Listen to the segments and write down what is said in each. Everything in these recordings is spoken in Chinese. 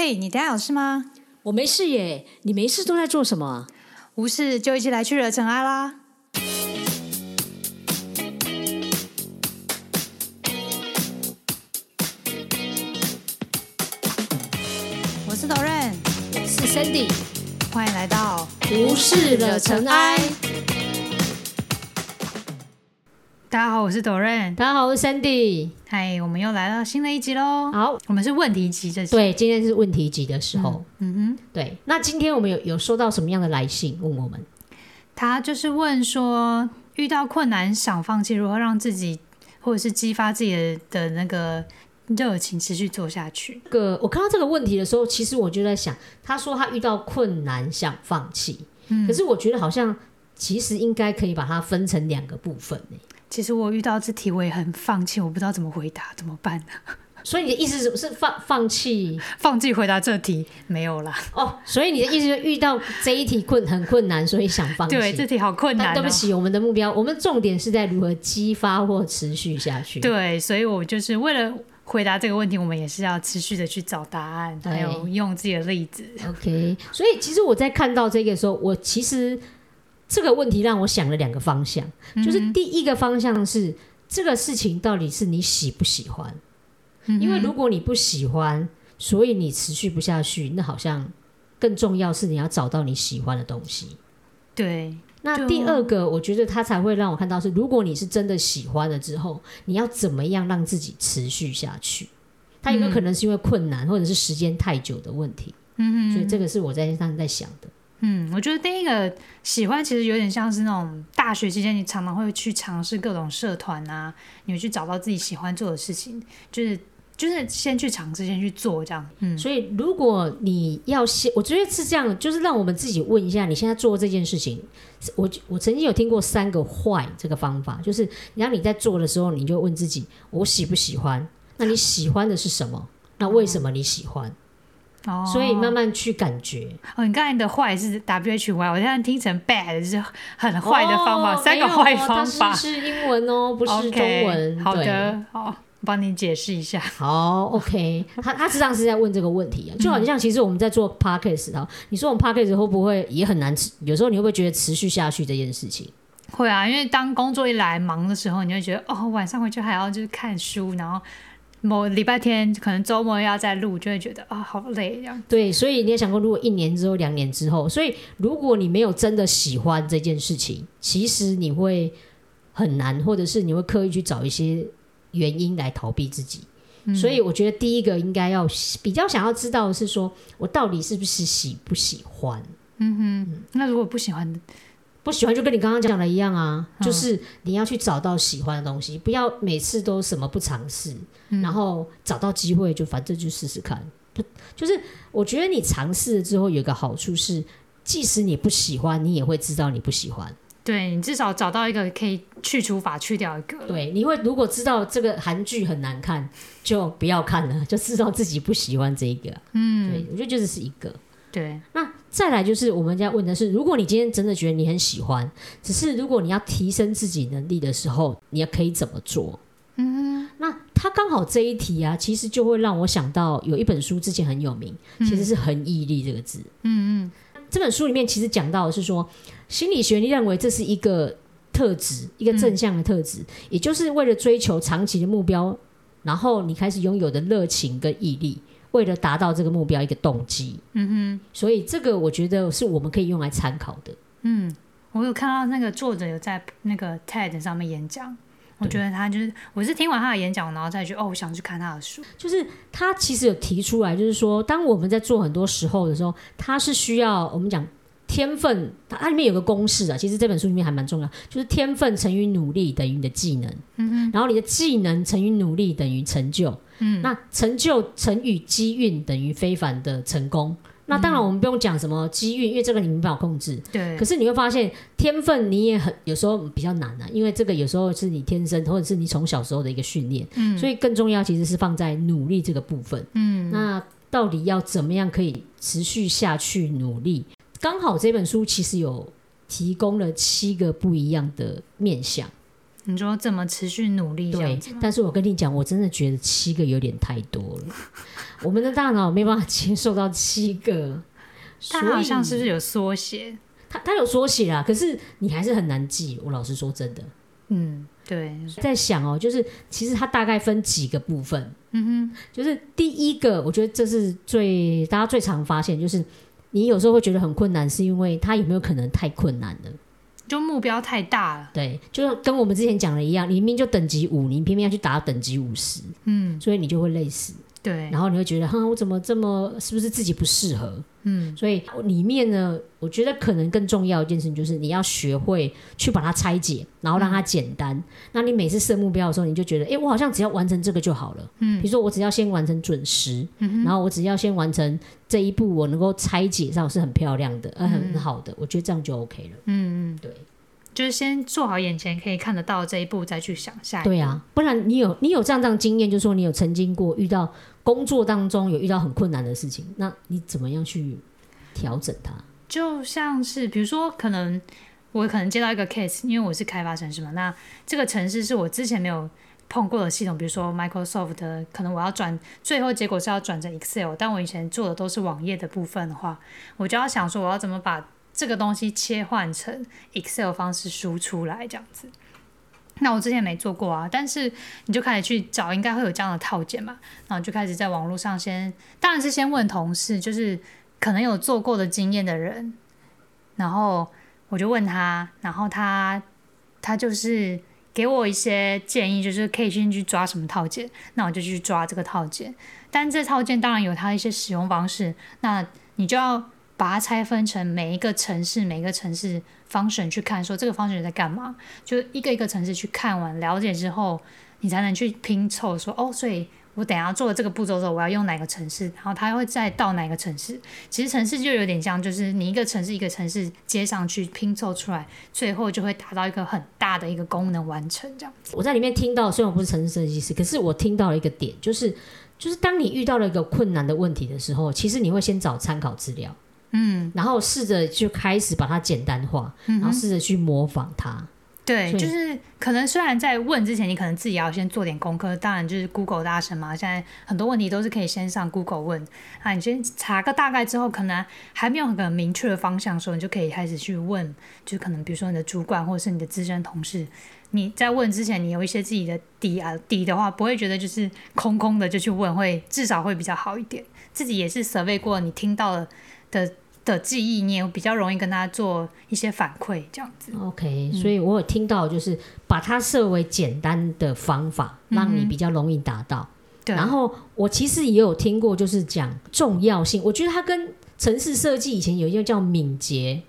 嘿，你等下有事吗？我没事耶，你没事都在做什么？无事就一起来去惹尘埃啦！我是 Doren，是 Sandy，欢迎来到无事惹尘埃。大家好，我是 Doren。大家好，我是 Sandy。嗨，我们又来到新的一集喽。好，我们是问题集，这是对，今天是问题集的时候。嗯哼，对，那今天我们有有收到什么样的来信问我们？他就是问说，遇到困难想放弃，如何让自己或者是激发自己的的那个热情持续做下去？这个我看到这个问题的时候，其实我就在想，他说他遇到困难想放弃，嗯可是我觉得好像其实应该可以把它分成两个部分呢。其实我遇到这题我也很放弃，我不知道怎么回答，怎么办呢？所以你的意思是是放放弃放弃回答这题没有啦。哦？所以你的意思是遇到这一题困很困难，所以想放弃。对，这题好困难、哦。对不起，我们的目标，我们重点是在如何激发或持续下去。对，所以我就是为了回答这个问题，我们也是要持续的去找答案，还有用自己的例子。OK，所以其实我在看到这个的时候，我其实这个问题让我想了两个方向，就是第一个方向是这个事情到底是你喜不喜欢？因为如果你不喜欢，所以你持续不下去，那好像更重要是你要找到你喜欢的东西。对，那第二个，我觉得他才会让我看到是，如果你是真的喜欢了之后，你要怎么样让自己持续下去？他有没有可能是因为困难，或者是时间太久的问题？嗯所以这个是我在上在想的。嗯，我觉得第一个喜欢其实有点像是那种大学期间，你常常会去尝试各种社团啊，你会去找到自己喜欢做的事情，就是就是先去尝试，先去做这样。嗯，所以如果你要先，我觉得是这样，就是让我们自己问一下，你现在做这件事情，我我曾经有听过三个坏这个方法，就是让你在做的时候，你就问自己，我喜不喜欢？那你喜欢的是什么？那为什么你喜欢？哦，所以慢慢去感觉。哦，你刚才的坏是 W H Y，我现在听成 bad 就是很坏的方法，哦三个坏方法。它是是英文哦，不是中文。好的，好，我帮你解释一下。好，OK，他他实际上是在问这个问题啊，就好像其实我们在做 podcast 啊，你说我们 podcast 会不会也很难持？有时候你会不会觉得持续下去这件事情？会啊，因为当工作一来忙的时候，你会觉得哦，晚上回去还要就是看书，然后某礼拜天可能周末要再录，就会觉得啊、好累这样。对，所以你也想过，如果一年之后、两年之后，所以如果你没有真的喜欢这件事情，其实你会很难，或者是你会刻意去找一些原因来逃避自己。所以我觉得第一个应该要比较想要知道的是说，我到底是不是喜不喜欢？嗯哼那如果不喜欢的，不喜欢就跟你刚刚讲的一样啊，就是你要去找到喜欢的东西，不要每次都什么不尝试，然后找到机会就反正就试试看。就就是我觉得你尝试了之后有一个好处是，即使你不喜欢，你也会知道你不喜欢。对你至少找到一个可以去除法去掉一个。对，你会如果知道这个韩剧很难看，就不要看了，就知道自己不喜欢这一个。嗯，对，我觉得这是一个。对那再来就是我们要问的是，如果你今天真的觉得你很喜欢，只是如果你要提升自己能力的时候，你要可以怎么做？嗯，那他刚好这一题啊，其实就会让我想到有一本书之前很有名，其实是“恒毅力”这个字。嗯嗯，这本书里面其实讲到的是说，心理学你认为这是一个特质，一个正向的特质，也就是为了追求长期的目标，然后你开始拥有的热情跟毅力。为了达到这个目标，一个动机，嗯哼，所以这个我觉得是我们可以用来参考的。嗯我有看到那个作者有在那个 TED 上面演讲，我觉得他就是，我是听完他的演讲，然后再去哦，我想去看他的书。就是他其实有提出来，就是说，当我们在做很多时候的时候，他是需要我们讲天分，它里面有个公式啊，其实这本书里面还蛮重要，就是天分乘以努力等于你的技能，嗯然后你的技能乘以努力等于成就，嗯，那成就乘以机运等于非凡的成功。那当然，我们不用讲什么机运，因为这个你没办法控制。对可，是你会发现，天分你也很有时候比较难啊，因为这个有时候是你天生，或者是你从小时候的一个训练。嗯，所以更重要其实是放在努力这个部分。嗯，那到底要怎么样可以持续下去努力？刚好这本书其实有提供了七个不一样的面向。你说怎么持续努力？对，但是我跟你讲，我真的觉得七个有点太多了，我们的大脑没办法接受到七个。它好像是不是有缩写？它它有缩写啊，可是你还是很难记。我老实说，真的，嗯，对，在想哦，就是其实它大概分几个部分。嗯哼，就是第一个，我觉得这是最大家最常发现，就是你有时候会觉得很困难，是因为它有没有可能太困难了？就目标太大了。对，就跟我们之前讲的一样，你明明就等级五，你偏偏要去打等级五十，嗯，所以你就会累死。对，然后你会觉得，哼，我怎么这么，是不是自己不适合？嗯，所以里面呢，我觉得可能更重要一件事情就是你要学会去把它拆解，然后让它简单。那你每次设目标的时候，你就觉得，哎，我好像只要完成这个就好了。嗯，比如说我只要先完成准时，然后我只要先完成这一步，我能够拆解上是很漂亮的，呃，很好的，我觉得这样就 OK 了。嗯嗯，对。就是先做好眼前可以看得到这一步，再去想下一步。对啊，不然你有你有这样这样经验，就是说你有曾经过遇到工作当中有遇到很困难的事情，那你怎么样去调整它？就像是比如说，可能我可能接到一个 case，因为我是开发城市嘛，那这个城市是我之前没有碰过的系统，比如说 Microsoft 的，可能我要转，最后结果是要转成 Excel，但我以前做的都是网页的部分的话，我就要想说我要怎么把。这个东西切换成 Excel 方式输出来，这样子。那我之前没做过啊，但是你就开始去找，应该会有这样的套件嘛。然后就开始在网络上先，当然是先问同事，就是可能有做过的经验的人。然后我就问他，然后他他就是给我一些建议，就是可以先去抓什么套件。那我就去抓这个套件。但这套件当然有它一些使用方式，那你就要。把它拆分成每一个城市，每一个城市方选去看，说这个方选在干嘛？就一个一个城市去看完了解之后，你才能去拼凑说哦，所以我等下做了这个步骤之后，我要用哪个城市，然后它会再到哪个城市。其实城市就有点像，就是你一个城市一个城市接上去拼凑出来，最后就会达到一个很大的一个功能完成这样。我在里面听到，虽然我不是城市设计师，可是我听到了一个点，就是就是当你遇到了一个困难的问题的时候，其实你会先找参考资料。嗯，然后试着就开始把它简单化，然后试着去模仿它。对，就是可能虽然在问之前，你可能自己要先做点功课。当然，就是 Google 大神嘛，现在很多问题都是可以先上 Google 问啊。你先查个大概之后，可能还没有很明确的方向的时候，你就可以开始去问。就可能比如说你的主管或者是你的资深同事，你在问之前，你有一些自己的底啊底的话，不会觉得就是空空的就去问，会至少会比较好一点。自己也是 survey 过，你听到了。的的记忆，你也比较容易跟他做一些反馈，这样子。OK，所以我有听到，就是把它设为简单的方法，让你比较容易达到。对。然后我其实也有听过，就是讲重要性。我觉得它跟城市设计以前有一个叫敏捷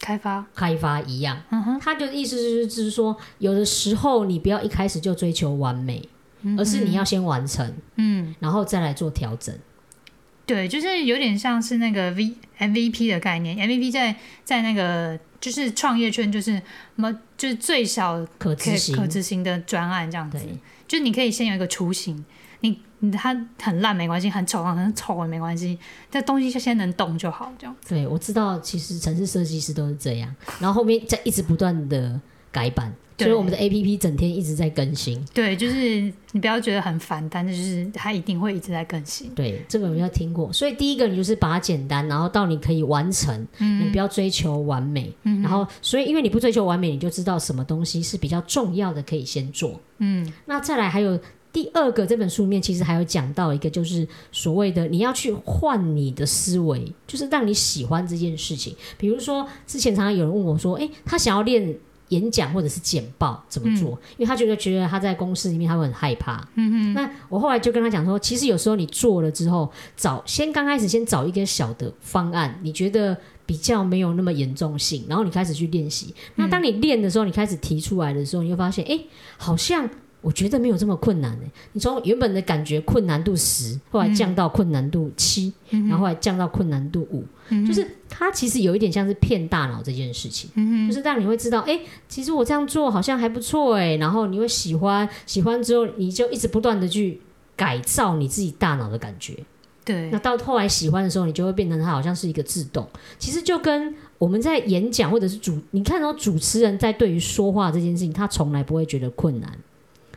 开发开发一样。嗯哼。他的意思就是，就是说，有的时候你不要一开始就追求完美，而是你要先完成，嗯，然后再来做调整。对，就是有点像是那个 V MVP 的概念，MVP 在在那个就是创业圈，就是什么就是最小可执可执行的专案这样子，就你可以先有一个雏形，你你它很烂没关系，很丑很丑也没关系，这东西就先能动就好，这样。对，我知道，其实城市设计师都是这样，然后后面在一直不断的改版。所以我们的 A P P 整天一直在更新。对，就是你不要觉得很烦，但是就是它一定会一直在更新。对，这个我们要听过。所以第一个，你就是把它简单，然后到你可以完成，你不要追求完美。然后，所以因为你不追求完美，你就知道什么东西是比较重要的，可以先做。嗯，那再来还有第二个，这本书里面其实还有讲到一个，就是所谓的你要去换你的思维，就是让你喜欢这件事情。比如说，之前常常有人问我说：“哎，他想要练。”演讲或者是简报怎么做？因为他觉得觉得他在公司里面他会很害怕。嗯嗯那我后来就跟他讲说，其实有时候你做了之后，找先刚开始先找一个小的方案，你觉得比较没有那么严重性，然后你开始去练习。那当你练的时候，你开始提出来的时候，你会发现，哎，好像。我觉得没有这么困难诶，你从原本的感觉困难度十，后来降到困难度七，然后后来降到困难度五，就是它其实有一点像是骗大脑这件事情，就是让你会知道，哎，其实我这样做好像还不错诶，然后你会喜欢，喜欢之后你就一直不断的去改造你自己大脑的感觉。对，那到后来喜欢的时候，你就会变成它好像是一个自动。其实就跟我们在演讲或者是主，你看到主持人在对于说话这件事情，他从来不会觉得困难。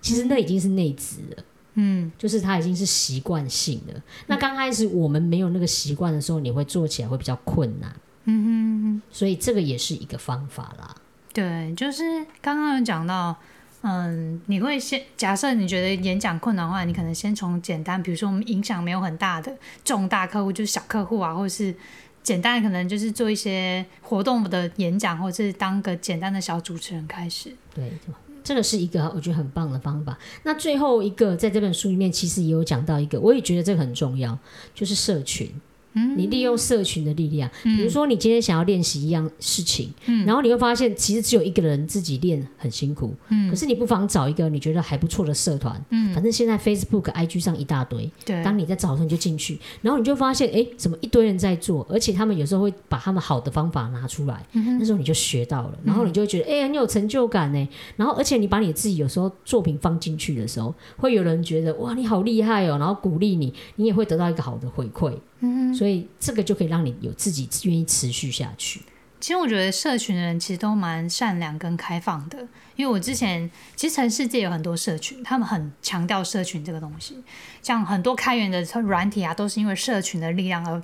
其实那已经是内质了，嗯，就是它已经是习惯性的。那刚开始我们没有那个习惯的时候，你会做起来会比较困难。嗯哼，所以这个也是一个方法啦。对，就是刚刚有讲到，嗯，你会先假设你觉得演讲困难的话，你可能先从简单，比如说我们影响没有很大的重大客户，就是小客户啊，或者是简单的，可能就是做一些活动的演讲，或者是当个简单的小主持人开始。对，这个是一个我觉得很棒的方法。那最后一个在这本书里面，其实也有讲到一个，我也觉得这个很重要，就是社群。你利用社群的力量，比如说你今天想要练习一样事情，然后你会发现其实只有一个人自己练很辛苦，可是你不妨找一个你觉得还不错的社团，反正现在 Facebook、IG 上一大堆，当你在找的时候你就进去，然后你就发现哎，怎么一堆人在做，而且他们有时候会把他们好的方法拿出来，那时候你就学到了，然后你就会觉得哎，很有成就感呢。然后而且你把你自己有时候作品放进去的时候，会有人觉得哇你好厉害哦，然后鼓励你，你也会得到一个好的回馈。嗯，所以这个就可以让你有自己愿意持续下去。其实我觉得社群的人其实都蛮善良跟开放的，因为我之前其实全世界有很多社群，他们很强调社群这个东西，像很多开源的软体啊，都是因为社群的力量而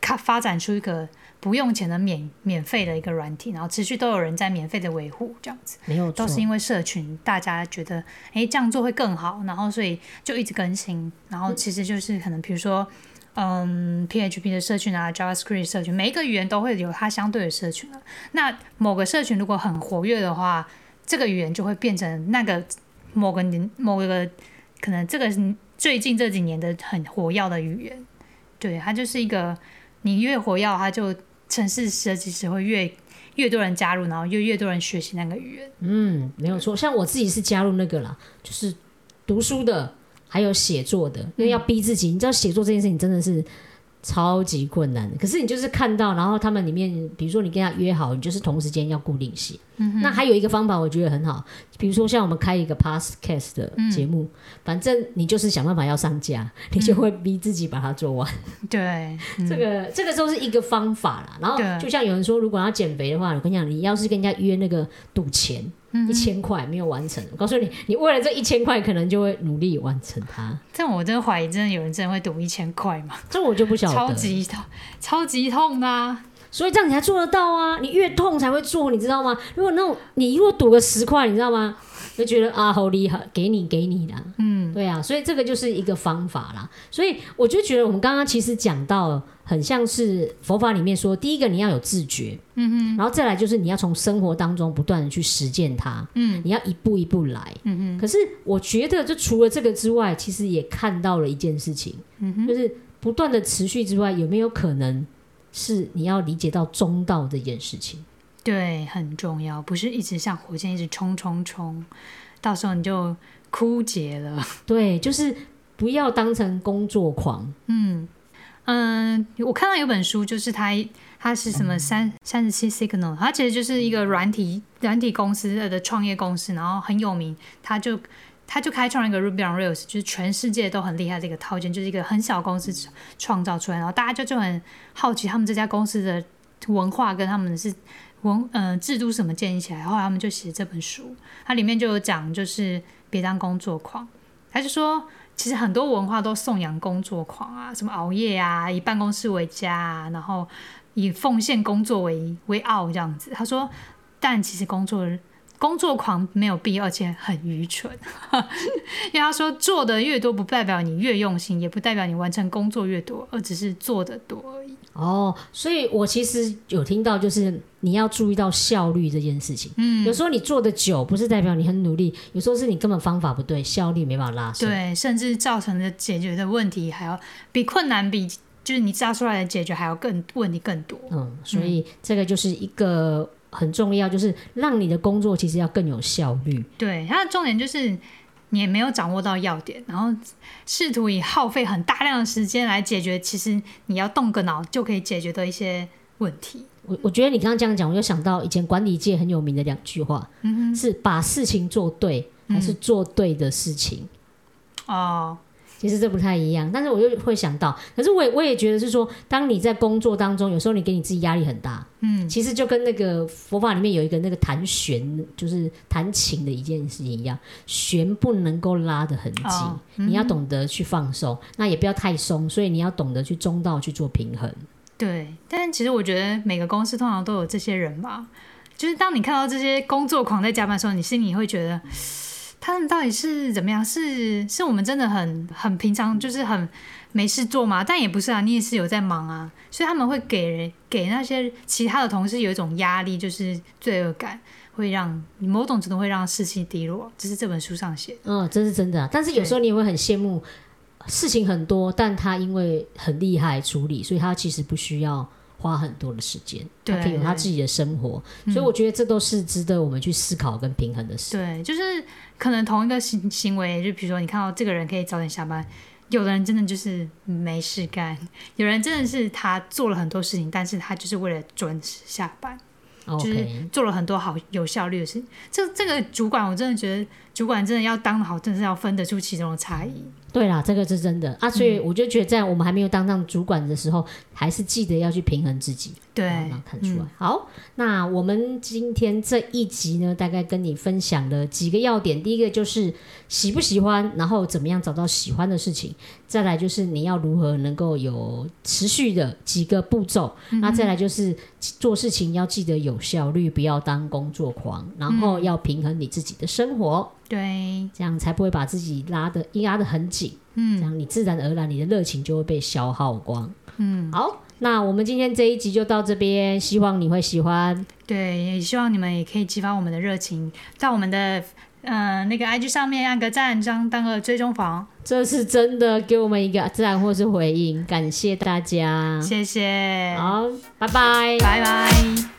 开发展出一个不用钱的免免费的一个软体，然后持续都有人在免费的维护这样子，没有都是因为社群大家觉得哎这样做会更好，然后所以就一直更新，然后其实就是可能比如说。嗯嗯，PHP 的社群啊，JavaScript 社群，每一个语言都会有它相对的社群啊。那某个社群如果很活跃的话，这个语言就会变成那个某个年某个可能这个最近这几年的很活跃的语言。对，它就是一个你越活跃，它就城市设计师会越越多人加入，然后越越多人学习那个语言。嗯，没有错。像我自己是加入那个啦，就是读书的。还有写作的，因为要逼自己，你知道写作这件事情真的是超级困难的。可是你就是看到，然后他们里面，比如说你跟他约好，你就是同时间要固定写。那还有一个方法，我觉得很好，比如说像我们开一个 podcast 的节目，反正你就是想办法要上架，你就会逼自己把它做完。对，这个这个都是一个方法啦。然后就像有人说，如果要减肥的话，我跟你讲，你要是跟人家约那个赌钱。一千块没有完成，我告诉你，你为了这一千块，可能就会努力完成它。但我真的怀疑，真的有人真的会赌一千块吗？这我就不晓得。超级痛，超级痛啊！所以这样你才做得到啊！你越痛才会做，你知道吗？如果那种你如果赌个十块，你知道吗？就觉得啊，好厉害，给你给你的，嗯，对啊，所以这个就是一个方法啦。所以我就觉得我们刚刚其实讲到，很像是佛法里面说，第一个你要有自觉，嗯嗯，然后再来就是你要从生活当中不断的去实践它，嗯，你要一步一步来，嗯嗯。可是我觉得，就除了这个之外，其实也看到了一件事情，嗯哼，就是不断的持续之外，有没有可能是你要理解到中道这件事情？对，很重要，不是一直像火箭一直冲冲冲，到时候你就枯竭了。对，就是不要当成工作狂。嗯嗯，我看到有本书，就是他，他是什么三三十七 Signal，他其实就是一个软体软体公司的创业公司，然后很有名，他就他就开创了一个 Ruby on Rails，就是全世界都很厉害的一个套件，就是一个很小公司创造出来，然后大家就就很好奇他们这家公司的文化跟他们是。文嗯制度什么建立起来，后来他们就写这本书，它里面就有讲，就是别当工作狂。他就说，其实很多文化都颂扬工作狂啊，什么熬夜啊，以办公室为家啊，然后以奉献工作为为傲这样子。他说，但其实工作工作狂没有必要，而且很愚蠢。因为他说，做的越多，不代表你越用心，也不代表你完成工作越多，而只是做的多而已。哦，所以我其实有听到，就是你要注意到效率这件事情。嗯，有时候你做的久，不是代表你很努力，有时候是你根本方法不对，效率没办法拉升。对，甚至造成的解决的问题还要比困难比，就是你扎出来的解决还要更问题更多。嗯，所以这个就是一个很重要，就是让你的工作其实要更有效率。对，它的重点就是。你也没有掌握到要点，然后试图以耗费很大量的时间来解决，其实你要动个脑就可以解决的一些问题。我我觉得你刚刚这样讲，我就想到以前管理界很有名的两句话，是把事情做对，还是做对的事情？哦，其实这不太一样，但是我又会想到，可是我也我也觉得是说，当你在工作当中，有时候你给你自己压力很大，嗯，其实就跟那个佛法里面有一个那个弹弦，就是弹琴的一件事情一样，弦不能够拉得很紧，你要懂得去放松，那也不要太松，所以你要懂得去中道去做平衡。对，但其实我觉得每个公司通常都有这些人吧，就是当你看到这些工作狂在加班的时候，你心里会觉得。他们到底是怎么样？是是我们真的很很平常，就是很没事做吗？但也不是啊，你也是有在忙啊，所以他们会给人给那些其他的同事有一种压力，就是罪恶感，会让某种程度会让士气低落。这是这本书上写的。嗯，这是真的。但是有时候你也会很羡慕，事情很多，但他因为很厉害处理，所以他其实不需要。花很多的时间，他可以有他自己的生活，所以我觉得这都是值得我们去思考跟平衡的事。对，就是可能同一个行行为，就比如说你看到这个人可以早点下班，有的人真的就是没事干，有人真的是他做了很多事情，但是他就是为了准时下班，就是做了很多好有效率的事。这这个主管，我真的觉得主管真的要当好，真的是要分得出其中的差异。对啦，这个是真的啊，所以我就觉得在我们还没有当上主管的时候，还是记得要去平衡自己。对，看出来。好，那我们今天这一集呢，大概跟你分享了几个要点。第一个就是喜不喜欢，然后怎么样找到喜欢的事情。再来就是你要如何能够有持续的几个步骤。那再来就是做事情要记得有效率，不要当工作狂，然后要平衡你自己的生活。对，这样才不会把自己拉的压得很紧，嗯，这样你自然而然你的热情就会被消耗光，嗯，好，那我们今天这一集就到这边，希望你会喜欢，对，也希望你们也可以激发我们的热情，在我们的呃那个 IG 上面按个赞，当当个追踪房，这是真的，给我们一个赞或是回应，感谢大家，谢谢，好，拜拜，拜拜。